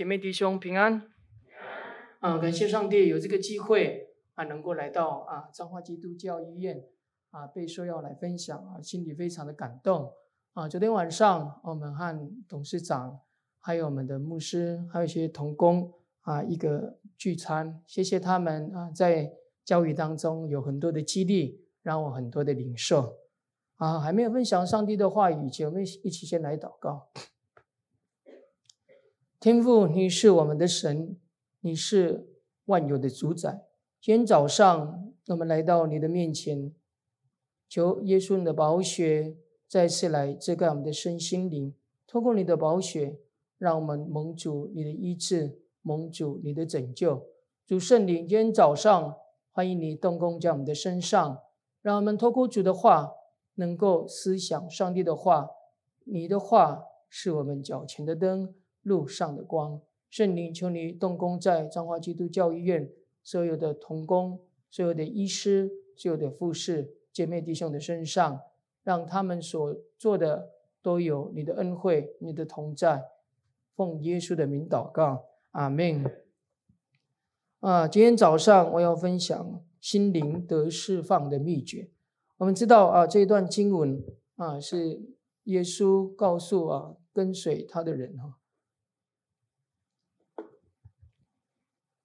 姐妹弟兄平安。啊，感谢上帝有这个机会啊，能够来到啊彰化基督教医院啊，被说要来分享啊，心里非常的感动啊。昨天晚上我们和董事长，还有我们的牧师，还有一些同工啊，一个聚餐，谢谢他们啊，在教育当中有很多的激励，让我很多的领受啊。还没有分享上帝的话语请，我们一起先来祷告。天父，你是我们的神，你是万有的主宰。今天早上，我们来到你的面前，求耶稣你的宝血再次来遮盖我们的身心灵。透过你的宝血，让我们蒙主你的医治，蒙主你的拯救。主圣灵，今天早上欢迎你动工在我们的身上，让我们透过主的话，能够思想上帝的话。你的话是我们脚前的灯。路上的光，圣灵，求你动工在彰化基督教医院所有的童工、所有的医师、所有的护士、姐妹弟兄的身上，让他们所做的都有你的恩惠、你的同在。奉耶稣的名祷告，阿门。啊，今天早上我要分享心灵得释放的秘诀。我们知道啊，这一段经文啊，是耶稣告诉啊跟随他的人哈。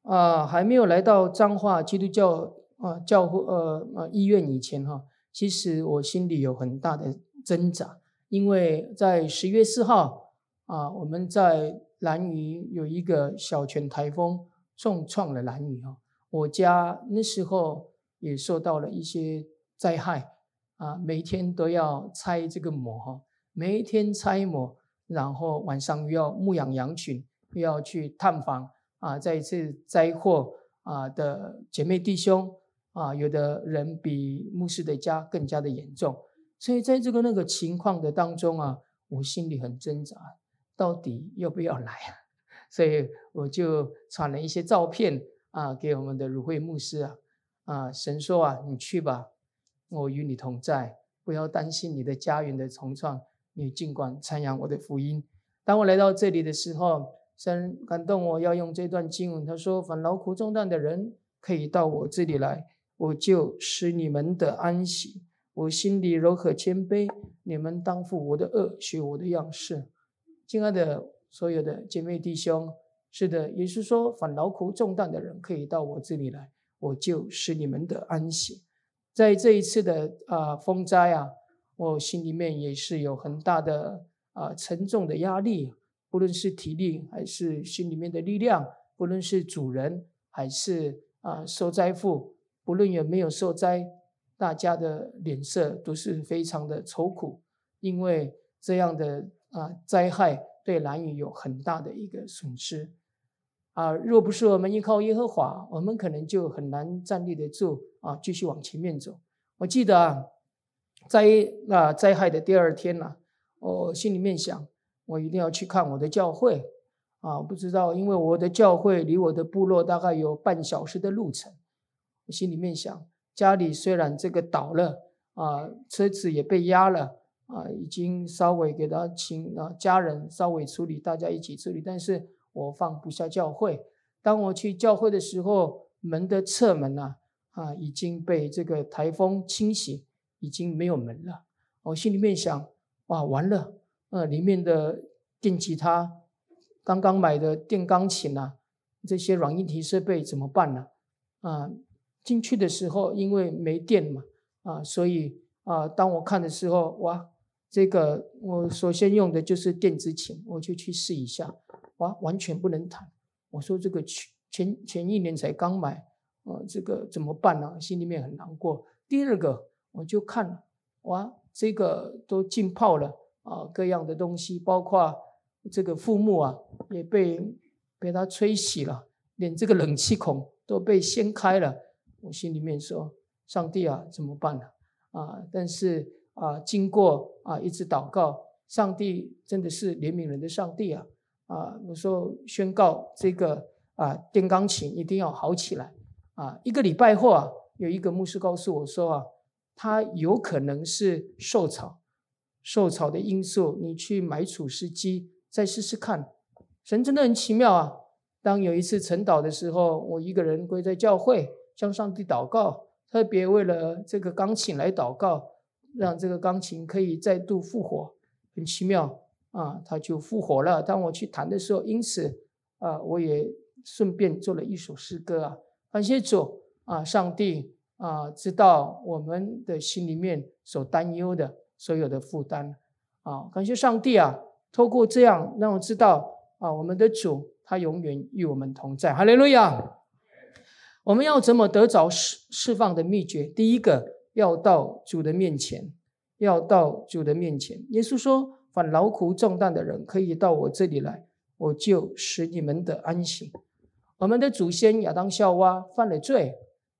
啊，还没有来到彰化基督教啊教会呃呃医院以前哈，其实我心里有很大的挣扎，因为在十月四号啊，我们在兰屿有一个小泉台风重创了兰屿哈，我家那时候也受到了一些灾害啊，每天都要拆这个膜哈，每一天拆膜，然后晚上又要牧养羊群，又要去探访。啊，在一次灾祸啊的姐妹弟兄啊，有的人比牧师的家更加的严重，所以在这个那个情况的当中啊，我心里很挣扎，到底要不要来啊？所以我就传了一些照片啊给我们的鲁会牧师啊，啊，神说啊，你去吧，我与你同在，不要担心你的家园的重创，你尽管传扬我的福音。当我来到这里的时候。神感动我要用这段经文，他说：“凡劳苦重担的人，可以到我这里来，我就使你们得安息。我心里柔和谦卑，你们当负我的轭，学我的样式。”亲爱的所有的姐妹弟兄，是的，也是说：“凡劳苦重担的人，可以到我这里来，我就使你们得安息。”在这一次的啊风灾啊，我心里面也是有很大的啊沉重的压力。不论是体力还是心里面的力量，不论是主人还是啊受灾户，不论有没有受灾，大家的脸色都是非常的愁苦，因为这样的啊灾害对蓝屿有很大的一个损失啊。若不是我们依靠耶和华，我们可能就很难站立得住啊，继续往前面走。我记得啊，在那灾害的第二天呢，我心里面想。我一定要去看我的教会啊！不知道，因为我的教会离我的部落大概有半小时的路程。我心里面想，家里虽然这个倒了啊，车子也被压了啊，已经稍微给他请啊家人稍微处理，大家一起处理，但是我放不下教会。当我去教会的时候，门的侧门啊啊已经被这个台风侵袭，已经没有门了。我心里面想，哇，完了！呃，里面的电吉他，刚刚买的电钢琴啊，这些软硬体设备怎么办呢？啊，进去的时候因为没电嘛，啊，所以啊，当我看的时候，哇，这个我首先用的就是电子琴，我就去试一下，哇，完全不能弹。我说这个前前一年才刚买，啊，这个怎么办呢？心里面很难过。第二个，我就看，哇，这个都浸泡了。啊，各样的东西，包括这个副木啊，也被被它吹洗了，连这个冷气孔都被掀开了。我心里面说：“上帝啊，怎么办呢？”啊，但是啊，经过啊一直祷告，上帝真的是怜悯人的上帝啊！啊，我说宣告这个啊电钢琴一定要好起来啊！一个礼拜后啊，有一个牧师告诉我说啊，他有可能是受潮。受潮的因素，你去买除湿机再试试看。神真的很奇妙啊！当有一次晨祷的时候，我一个人跪在教会向上帝祷告，特别为了这个钢琴来祷告，让这个钢琴可以再度复活，很奇妙啊！它就复活了。当我去弹的时候，因此啊，我也顺便做了一首诗歌啊，感谢主啊，上帝啊，知道我们的心里面所担忧的所有的负担啊，感谢上帝啊，透过这样让我知道。啊，我们的主他永远与我们同在，哈利路亚！我们要怎么得着释释放的秘诀？第一个，要到主的面前，要到主的面前。耶稣说：“凡劳苦重担的人，可以到我这里来，我就使你们得安息。”我们的祖先亚当夏娃犯了罪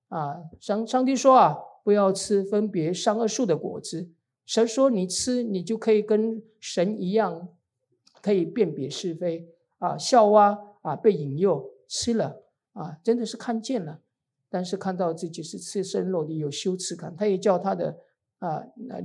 啊，上上帝说啊，不要吃分别善恶树的果子。神说你吃，你就可以跟神一样。可以辨别是非啊，夏娃啊被引诱吃了啊，真的是看见了，但是看到自己是赤身裸体，有羞耻感。他也叫他的啊那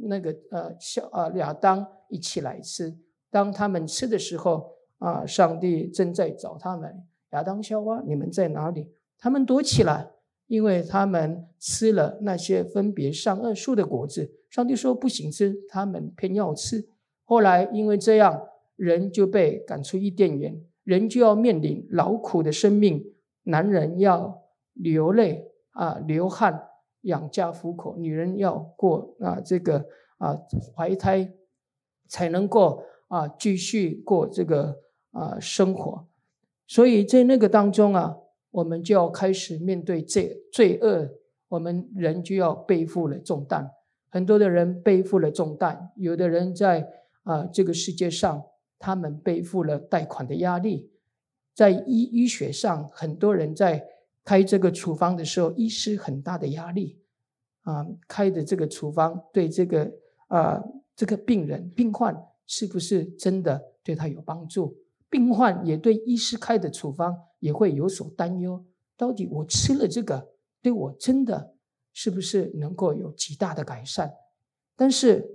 那个呃小啊亚当一起来吃。当他们吃的时候啊，上帝正在找他们。亚当夏娃，你们在哪里？他们躲起来，因为他们吃了那些分别善恶树的果子。上帝说不行吃，他们偏要吃。后来因为这样。人就被赶出伊甸园，人就要面临劳苦的生命。男人要流泪啊，流汗养家糊口；女人要过啊这个啊怀胎，才能够啊继续过这个啊生活。所以在那个当中啊，我们就要开始面对罪罪恶，我们人就要背负了重担。很多的人背负了重担，有的人在啊这个世界上。他们背负了贷款的压力，在医医学上，很多人在开这个处方的时候，医师很大的压力啊，开的这个处方对这个啊这个病人病患是不是真的对他有帮助？病患也对医师开的处方也会有所担忧，到底我吃了这个对我真的是不是能够有极大的改善？但是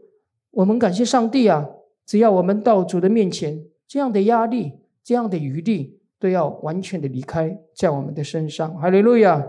我们感谢上帝啊！只要我们到主的面前，这样的压力、这样的余力都要完全的离开在我们的身上。哈利路亚！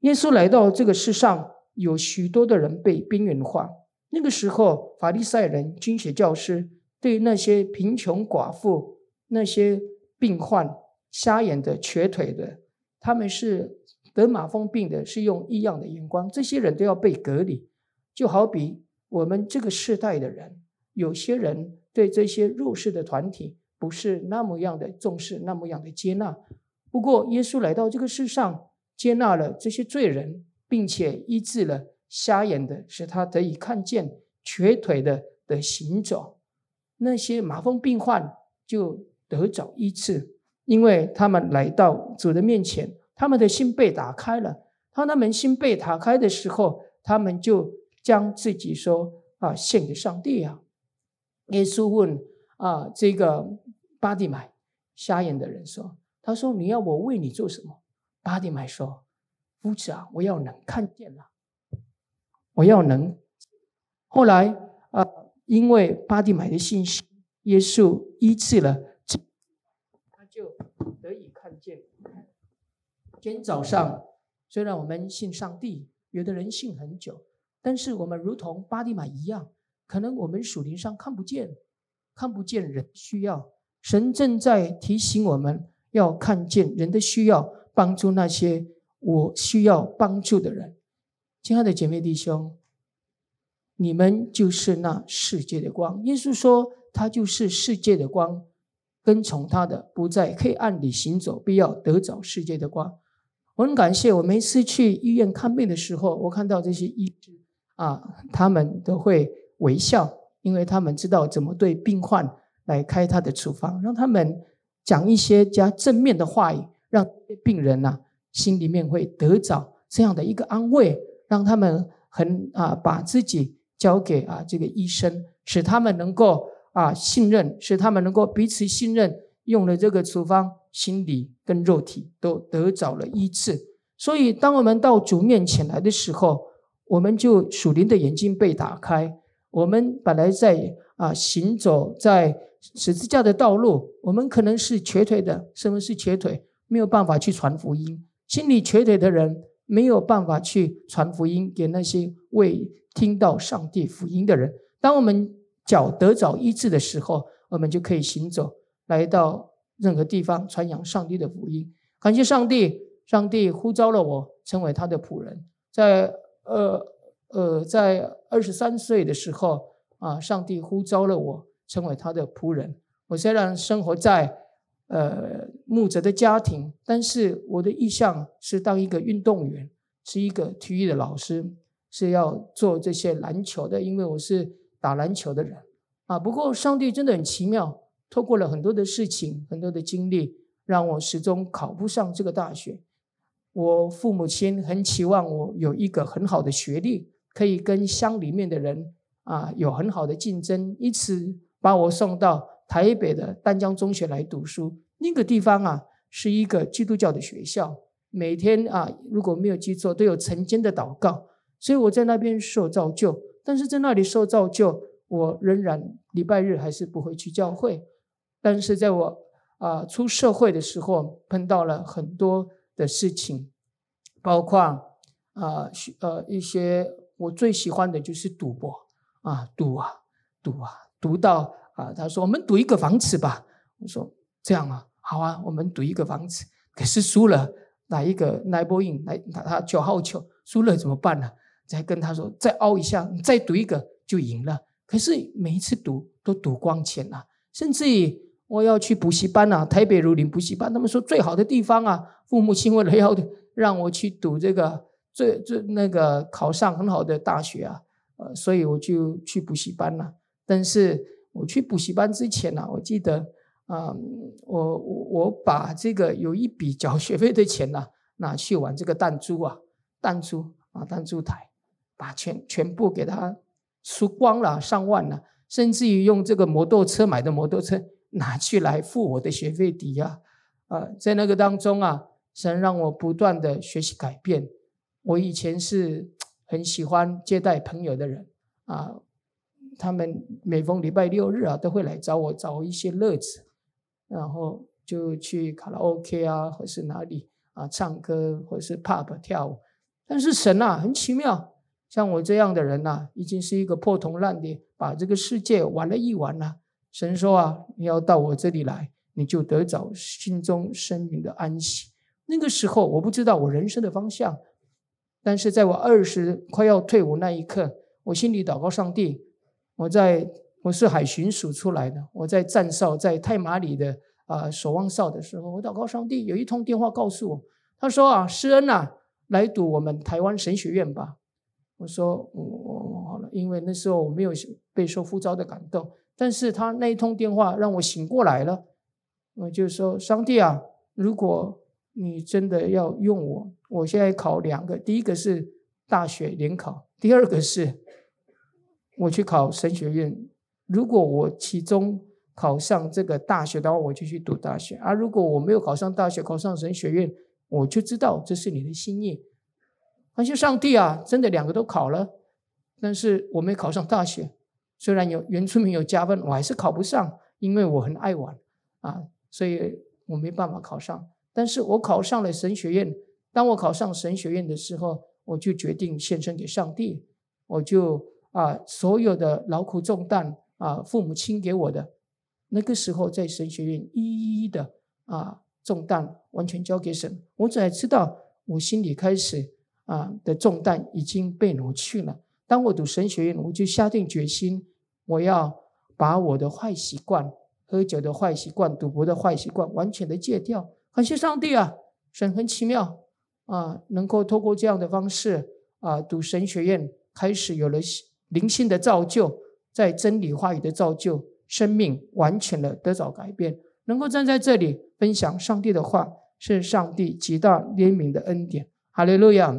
耶稣来到这个世上，有许多的人被边缘化。那个时候，法利赛人、经学教师对那些贫穷寡妇、那些病患、瞎眼的、瘸腿的，他们是得麻风病的，是用异样的眼光。这些人都要被隔离，就好比我们这个世代的人。有些人对这些弱势的团体不是那么样的重视，那么样的接纳。不过，耶稣来到这个世上，接纳了这些罪人，并且医治了瞎眼的，使他得以看见；瘸腿的的行走。那些麻风病患就得着医治，因为他们来到主的面前，他们的心被打开了。当他们心被打开的时候，他们就将自己说啊献给上帝啊。耶稣问啊，这个巴蒂买瞎眼的人说：“他说你要我为你做什么？”巴蒂买说：“夫子啊，我要能看见了，我要能。”后来啊，因为巴蒂买的信心，耶稣医治了，得以看见。今天早上，虽然我们信上帝，有的人信很久，但是我们如同巴底买一样。可能我们属灵上看不见，看不见人需要，神正在提醒我们要看见人的需要，帮助那些我需要帮助的人。亲爱的姐妹弟兄，你们就是那世界的光。耶稣说，他就是世界的光，跟从他的不在黑暗里行走，必要得着世界的光。我很感谢，我每次去医院看病的时候，我看到这些医生啊，他们都会。微笑，因为他们知道怎么对病患来开他的处方，让他们讲一些加正面的话语，让病人呐、心里面会得着这样的一个安慰，让他们很啊把自己交给啊这个医生，使他们能够啊信任，使他们能够彼此信任，用了这个处方，心理跟肉体都得着了医治。所以，当我们到主面前来的时候，我们就属灵的眼睛被打开。我们本来在啊行走在十字架的道路，我们可能是瘸腿的，什么是瘸腿？没有办法去传福音，心里瘸腿的人没有办法去传福音给那些未听到上帝福音的人。当我们脚得着医治的时候，我们就可以行走，来到任何地方传扬上帝的福音。感谢上帝，上帝呼召了我成为他的仆人。在呃呃，在二十三岁的时候啊，上帝呼召了我成为他的仆人。我虽然生活在呃，牧者的家庭，但是我的意向是当一个运动员，是一个体育的老师，是要做这些篮球的，因为我是打篮球的人啊。不过上帝真的很奇妙，透过了很多的事情，很多的经历，让我始终考不上这个大学。我父母亲很期望我有一个很好的学历，可以跟乡里面的人啊有很好的竞争，因此把我送到。台北的丹江中学来读书，那个地方啊是一个基督教的学校，每天啊如果没有记错都有晨间的祷告，所以我在那边受造就。但是在那里受造就，我仍然礼拜日还是不会去教会。但是在我啊出社会的时候，碰到了很多的事情，包括啊呃一些我最喜欢的就是赌博啊赌啊赌啊赌到。啊，他说我们赌一个房子吧。我说这样啊，好啊，我们赌一个房子。可是输了，哪一个奈波印来打他九号球，输了怎么办呢？再跟他说再凹一下，你再赌一个就赢了。可是每一次赌都赌光钱了，甚至于我要去补习班啊，台北儒林补习班，他们说最好的地方啊，父母亲为了要让我去赌这个最最那个考上很好的大学啊，呃，所以我就去补习班了。但是。我去补习班之前呢、啊，我记得啊、我我我把这个有一笔缴学费的钱呢、拿去玩这个弹珠啊，弹珠啊，弹珠台，把全全部给他输光了，上万了，甚至于用这个摩托车买的摩托车拿去来付我的学费抵押啊，在那个当中啊，神让我不断的学习改变。我以前是 很喜欢接待朋友的人啊。他们每逢礼拜六日啊，都会来找我找一些乐子，然后就去卡拉 OK 啊，或是哪里啊唱歌，或是 pub 跳舞。但是神啊，很奇妙，像我这样的人呐、已经是一个破铜烂铁，把这个世界玩了一玩了。神说啊，你要到我这里来，你就得找心中生命的安息。那个时候我不知道我人生的方向，但是在我二十快要退伍那一刻，我心里祷告上帝。我在我是海巡署出来的，我在站哨在太麻里的啊守望哨的时候，我祷告上帝，有一通电话告诉我，他说啊，施恩呐，来读我们台湾神学院吧。我说我我好了，因为那时候我没有被受呼召的感动，但是他那一通电话让我醒过来了。我就说上帝啊，如果你真的要用我，我现在考两个，第一个是大学联考，第二个是。我去考神学院，如果我其中考上这个大学的话，我就去读大学；而如果我没有考上大学，考上神学院，我就知道这是你的心意。感谢上帝啊，真的两个都考了，但是我没考上大学。虽然有原住民有加分，我还是考不上，因为我很爱玩啊，所以我没办法考上。但是我考上了神学院。当我考上神学院的时候，我就决定献身给上帝，我就。啊，所有的劳苦重担啊，父母亲给我的，那个时候在神学院一一的啊重担完全交给神，我才知道我心里开始啊的重担已经被挪去了。当我读神学院，我就下定决心，我要把我的坏习惯，喝酒的坏习惯、赌博的坏习惯完全的戒掉。感谢上帝啊，神很奇妙啊，能够透过这样的方式啊读神学院，开始有了。灵性的造就，在真理话语的造就，生命完全的得到改变。能够站在这里分享上帝的话，是上帝极大怜悯的恩典。哈利路亚！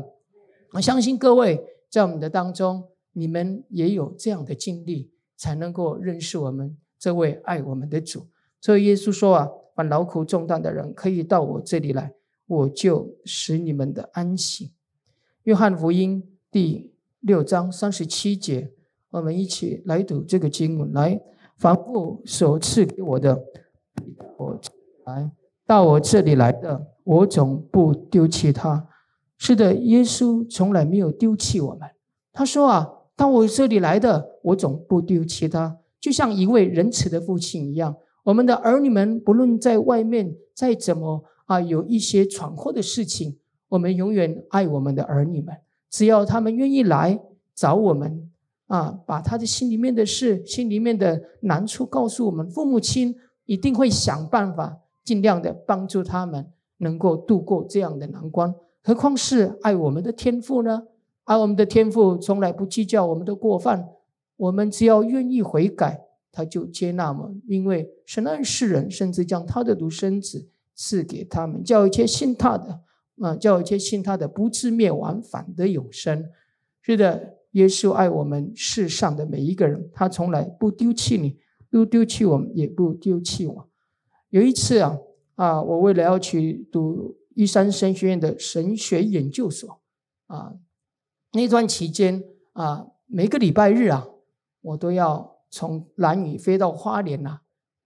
我相信各位在我们的当中，你们也有这样的经历，才能够认识我们这位爱我们的主。所以耶稣说啊，把劳苦重担的人，可以到我这里来，我就使你们的安息。约翰福音第六章三十七节我们一起来读这个经文。来，凡父所赐给我的，我来到我这里来的，我总不丢弃他。是的，耶稣从来没有丢弃我们。他说啊，到我这里来的，我总不丢弃他。就像一位仁慈的父亲一样，我们的儿女们不论在外面再怎么啊，有一些闯祸的事情，我们永远爱我们的儿女们。只要他们愿意来找我们啊，把他的心里面的事、心里面的难处告诉我们，父母亲一定会想办法，尽量的帮助他们能够度过这样的难关。何况是爱我们的天父呢？爱我们的天父从来不计较我们的过犯，我们只要愿意悔改，他就接纳我们。因为神爱世人，甚至将他的独生子赐给他们，叫一切信他的。啊，叫一切信他的不至灭亡，反得永生。是的，耶稣爱我们世上的每一个人，他从来不丢弃你，不丢弃我们，也不丢弃我。有一次啊，啊，我为了要去读玉山神学院的神学研究所啊，那段期间啊，每个礼拜日啊，我都要从兰屿飞到花莲呐，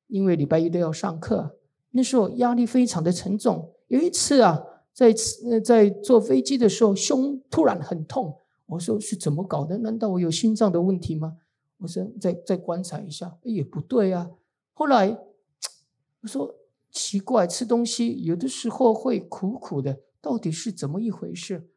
因为礼拜一都要上课。那时候压力非常的沉重。有一次啊。在在坐飞机的时候，胸突然很痛。我说是怎么搞的？难道我有心脏的问题吗？我说再再观察一下，也不对啊。后来我说奇怪，吃东西有的时候会苦苦的，到底是怎么一回事？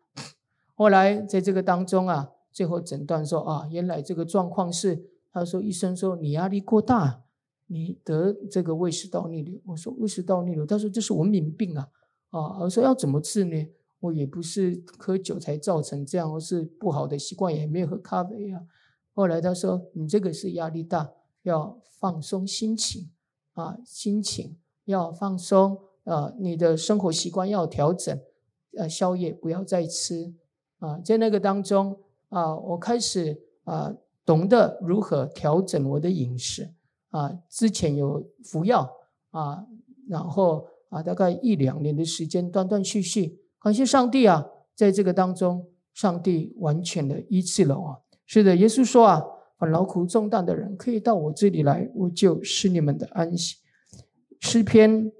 后来在这个当中啊，最后诊断说啊，原来这个状况是，他说医生说你压力过大，你得这个胃食道逆流。我说胃食道逆流，他说这是文明病啊。啊，我说要怎么治呢？我也不是喝酒才造成这样，我是不好的习惯，也没有喝咖啡啊。后来他说，你这个是压力大，要放松心情啊，心情要放松啊，你的生活习惯要调整，呃，宵夜不要再吃啊。在那个当中啊，我开始啊，懂得如何调整我的饮食啊。之前有服药啊，然后。啊，大概一两年的时间，断断续续，感谢上帝啊，在这个当中，上帝完全的医治了我。是的，耶稣说啊，很劳苦重担的人可以到我这里来，我就是你们的安息。诗篇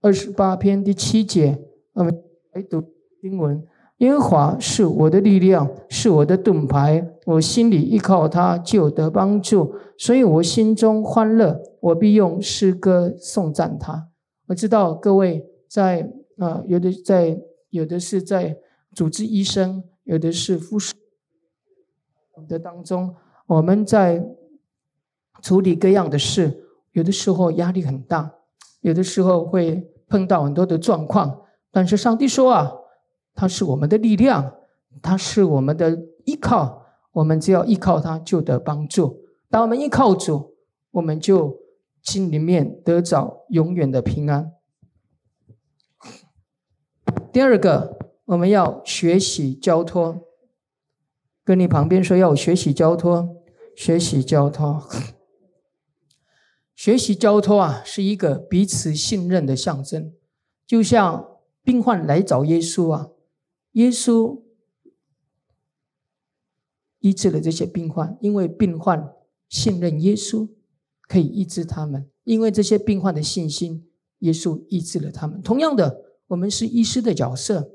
二十八篇第七节，我们来读经文：耶和华是我的力量，是我的盾牌，我心里依靠他，就得帮助，所以我心中欢乐，我必用诗歌颂赞他。我知道各位在啊、有的在，有的是在主治医生，有的是护士的当中，我们在处理各样的事，有的时候压力很大，有的时候会碰到很多的状况。但是上帝说啊，他是我们的力量，他是我们的依靠，我们只要依靠他就得帮助。当我们依靠主，我们就。心里面得着永远的平安。第二个，我们要学习交托。跟你旁边说，要学习交托，学习交托，学习交托啊，是一个彼此信任的象征。就像病患来找耶稣啊，耶稣医治了这些病患，因为病患信任耶稣。可以医治他们，因为这些病患的信心，耶稣医治了他们。同样的，我们是医师的角色。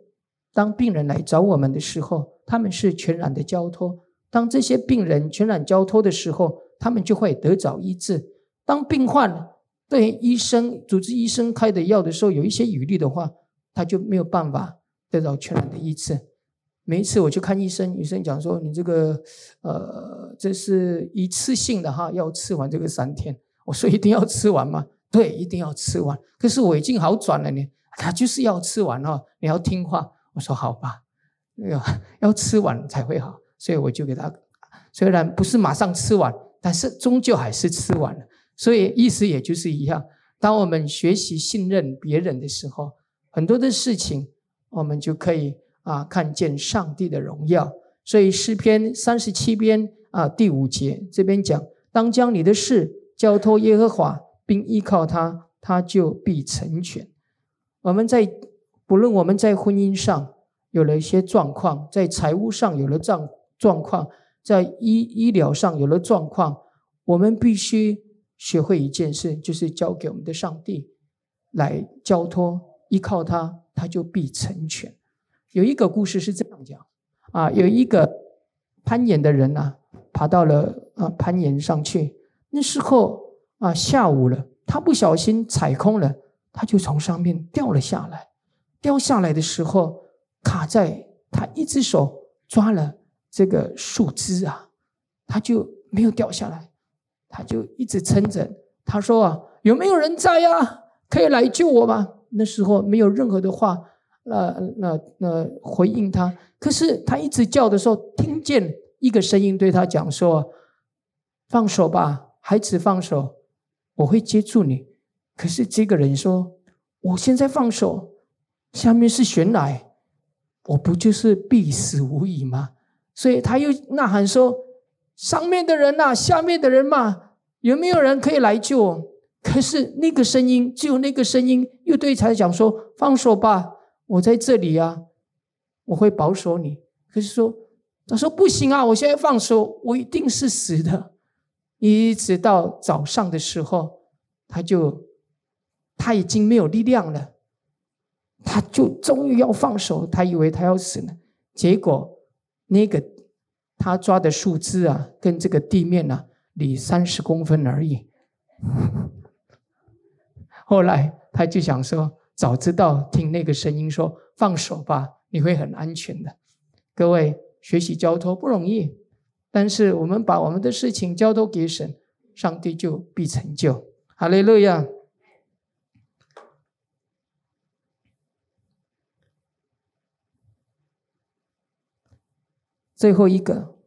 当病人来找我们的时候，他们是全然的交托。当这些病人全然交托的时候，他们就会得着医治。当病患对医生、主治医生开的药的时候，有一些疑虑的话，他就没有办法得到全然的医治。每一次我去看医生，医生讲说：“你这个，呃，这是一次性的哈，要吃完这个三天。”我说：“一定要吃完吗？”对，一定要吃完。可是我已经好转了呢，他就是要吃完哦，你要听话。我说：“好吧，要要吃完才会好。”所以我就给他，虽然不是马上吃完，但是终究还是吃完了。所以意思也就是一样，当我们学习信任别人的时候，很多的事情我们就可以。啊，看见上帝的荣耀，所以诗篇三十七篇啊第五节这边讲：当将你的事交托耶和华，并依靠他，他就必成全。我们在不论我们在婚姻上有了一些状况，在财务上有了状状况，在医医疗上有了状况，我们必须学会一件事，就是交给我们的上帝来交托，依靠他，他就必成全。有一个故事是这样讲啊，有一个攀岩的人啊，爬到了啊攀岩上去，那时候啊下午了，他不小心踩空了，他就从上面掉了下来。掉下来的时候，卡在他一只手抓了这个树枝啊，他就没有掉下来，他就一直撑着。他说啊，有没有人在呀？可以来救我吗？那时候没有任何的话，那那那回应他。可是他一直叫的时候，听见一个声音对他讲说：“放手吧，孩子，放手，我会接住你。”可是这个人说：“我现在放手。”下面是悬崖，我不就是必死无疑吗？所以他又呐喊说：“上面的人呐，下面的人嘛，有没有人可以来救？”可是那个声音，只有那个声音又对他讲说：“放手吧，我在这里啊，我会保守你。”可是说，他说：“不行啊，我现在放手，我一定是死的。”一直到早上的时候，他就他已经没有力量了。他就终于要放手，他以为他要死了，结果那个他抓的树枝啊，跟这个地面啊离三十公分而已。后来他就想说，早知道听那个声音说放手吧，你会很安全的。各位学习交托不容易，但是我们把我们的事情交托给神，上帝就必成就。哈利路亚。最后一个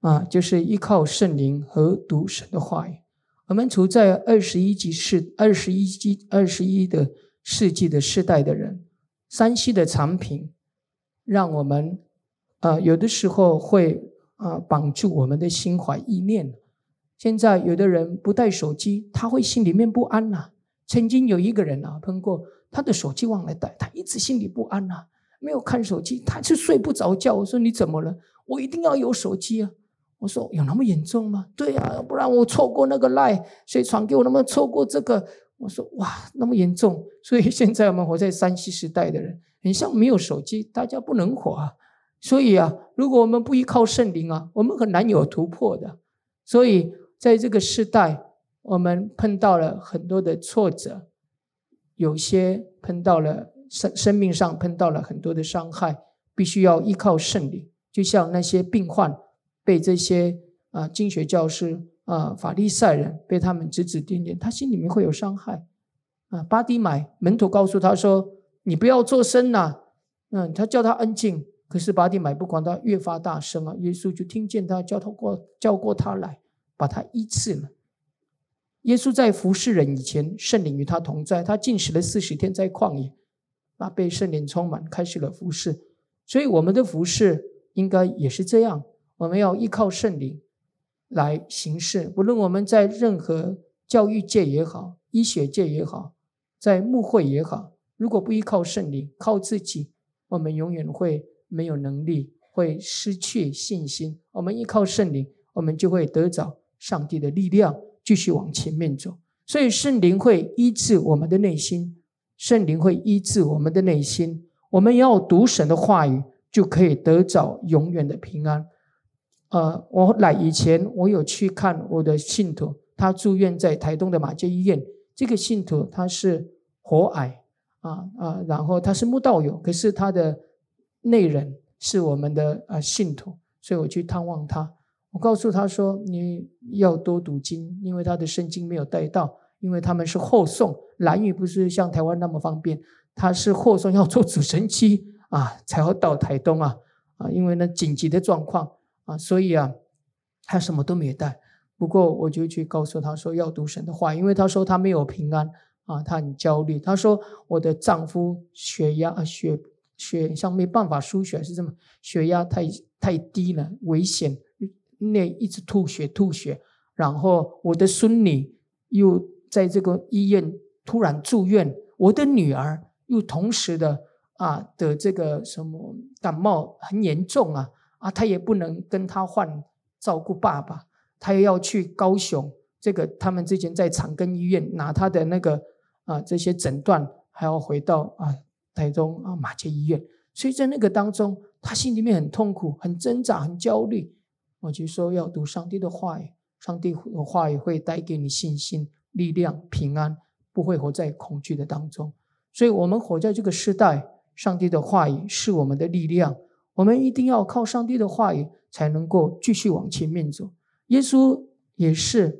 啊，就是依靠圣灵和读神的话语。我们处在二十一世二十一纪二十一的世纪的世代的人，3C 的产品让我们啊有的时候会啊绑住我们的心怀意念。现在有的人不带手机，他会心里面不安呐、曾经有一个人啊，通过他的手机忘了带，他一直心里不安呐、没有看手机，他就睡不着觉。我说你怎么了？我一定要有手机啊！我说有那么严重吗？对呀、啊，不然我错过那个 LINE，谁传给我？那么错过这个？我说哇，那么严重。所以现在我们活在三 C 时代的人，很像没有手机，大家不能活啊。所以啊，如果我们不依靠圣灵啊，我们很难有突破的。所以在这个时代，我们碰到了很多的挫折，有些碰到了。生生命上碰到了很多的伤害，必须要依靠圣灵。就像那些病患被这些啊经学教师啊法利赛人被他们指指点点，他心里面会有伤害啊。巴底买门徒告诉他说：“你不要作声呐。”嗯，他叫他安静，可是巴底买不管他越发大声啊。耶稣就听见他叫他过叫过他来，把他医治了。耶稣在服侍人以前，圣灵与他同在，他禁食了四十天在旷野。那被圣灵充满，开始了服侍，所以我们的服侍应该也是这样。我们要依靠圣灵来行事。不论我们在任何教育界也好，医学界也好，在牧会也好，如果不依靠圣灵，靠自己，我们永远会没有能力，会失去信心。我们依靠圣灵，我们就会得着上帝的力量，继续往前面走。所以圣灵会医治我们的内心。圣灵会医治我们的内心，我们要读神的话语，就可以得着永远的平安。呃，我来以前，我有去看我的信徒，他住院在台东的马街医院。这个信徒他是活癌啊啊，然后他是慕道友，可是他的内人是我们的啊信徒，所以我去探望他。我告诉他说：“你要多读经，因为他的圣经没有带到。”因为他们是后送，兰屿不是像台湾那么方便，他是后送要坐直升机啊，才要到台东啊啊！因为呢紧急的状况啊，所以啊，他什么都没带。不过我就去告诉他说要读神的话，因为他说他没有平安啊，他很焦虑。他说我的丈夫血压血血像没办法输血是这么，血压太太低了，危险，那一直吐血吐血。然后我的孙女又。在这个医院突然住院，我的女儿又同时的啊的这个什么感冒很严重啊啊，她也不能跟他换照顾爸爸，她又要去高雄，这个他们之前在长庚医院拿他的那个啊这些诊断，还要回到啊台中啊马偕医院，所以在那个当中，他心里面很痛苦、很挣扎、很焦虑。我就说要读上帝的话语，上帝的话语会带给你信心、力量、平安，不会活在恐惧的当中。所以，我们活在这个时代，上帝的话语是我们的力量。我们一定要靠上帝的话语，才能够继续往前面走。耶稣也是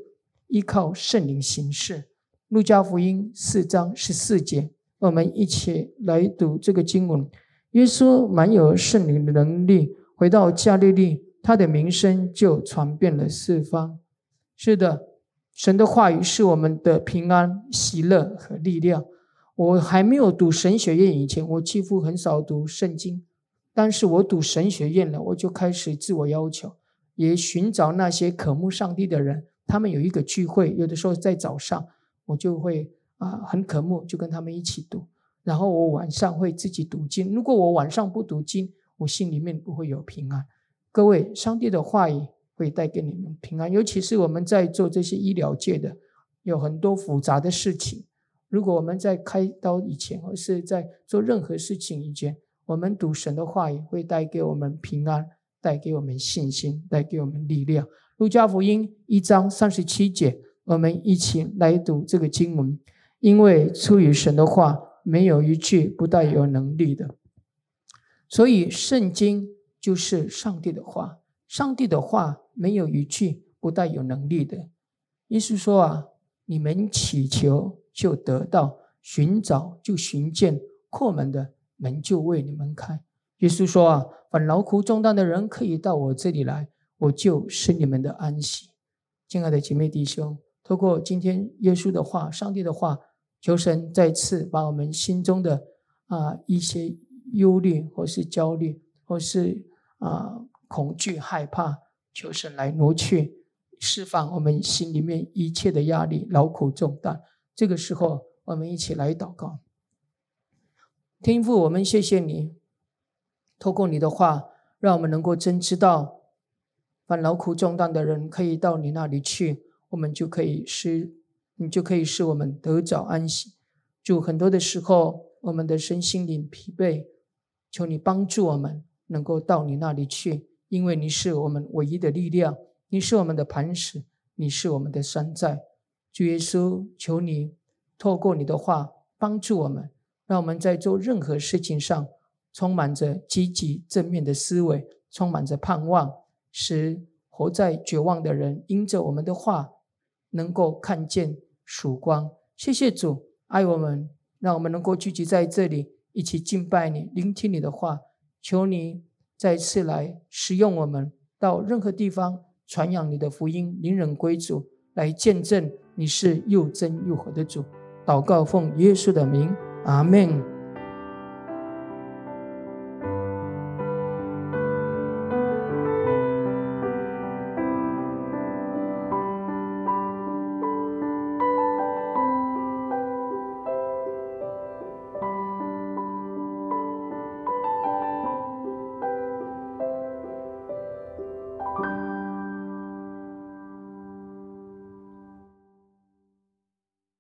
依靠圣灵行事。路加福音四章十四节，我们一起来读这个经文。耶稣满有圣灵的能力，回到加利利，他的名声就传遍了四方。是的，神的话语是我们的平安、喜乐和力量。我还没有读神学院以前，我几乎很少读圣经。但是我读神学院了，我就开始自我要求，也寻找那些渴慕上帝的人。他们有一个聚会，有的时候在早上，我就会啊很渴慕，就跟他们一起读。然后我晚上会自己读经。如果我晚上不读经，我心里面不会有平安。各位，上帝的话语会带给你们平安，尤其是我们在做这些医疗界的，有很多复杂的事情。如果我们在开刀以前，或是在做任何事情以前，我们读神的话语会带给我们平安，带给我们信心，带给我们力量。路加福音一章三十七节，我们一起来读这个经文。因为出于神的话，没有一句不带有能力的。所以圣经就是上帝的话，上帝的话没有一句不带有能力的。意思说啊，你们祈求就得到，寻找就寻见，叩门的。门就为你们开。耶稣说：“啊，凡劳苦重担的人，可以到我这里来，我就是你们的安息。”亲爱的姐妹弟兄，透过今天耶稣的话、上帝的话，求神再次把我们心中的啊一些忧虑，或是焦虑，或是啊恐惧、害怕，求神来挪去，释放我们心里面一切的压力、劳苦重担。这个时候，我们一起来祷告。天父，我们谢谢你，透过你的话，让我们能够真知道，凡劳苦重担的人可以到你那里去，我们就可以使你就可以使我们得早安息。就很多的时候，我们的身心灵疲惫，求你帮助我们能够到你那里去，因为你是我们唯一的力量，你是我们的磐石，你是我们的山寨。主耶稣，求你透过你的话帮助我们。让我们在做任何事情上充满着积极正面的思维，充满着盼望，使活在绝望的人因着我们的话能够看见曙光。谢谢主爱我们，让我们能够聚集在这里一起敬拜你，聆听你的话。求你再次来使用我们，到任何地方传扬你的福音，领人归主，来见证你是又真又活的主。祷告奉耶稣的名。阿门。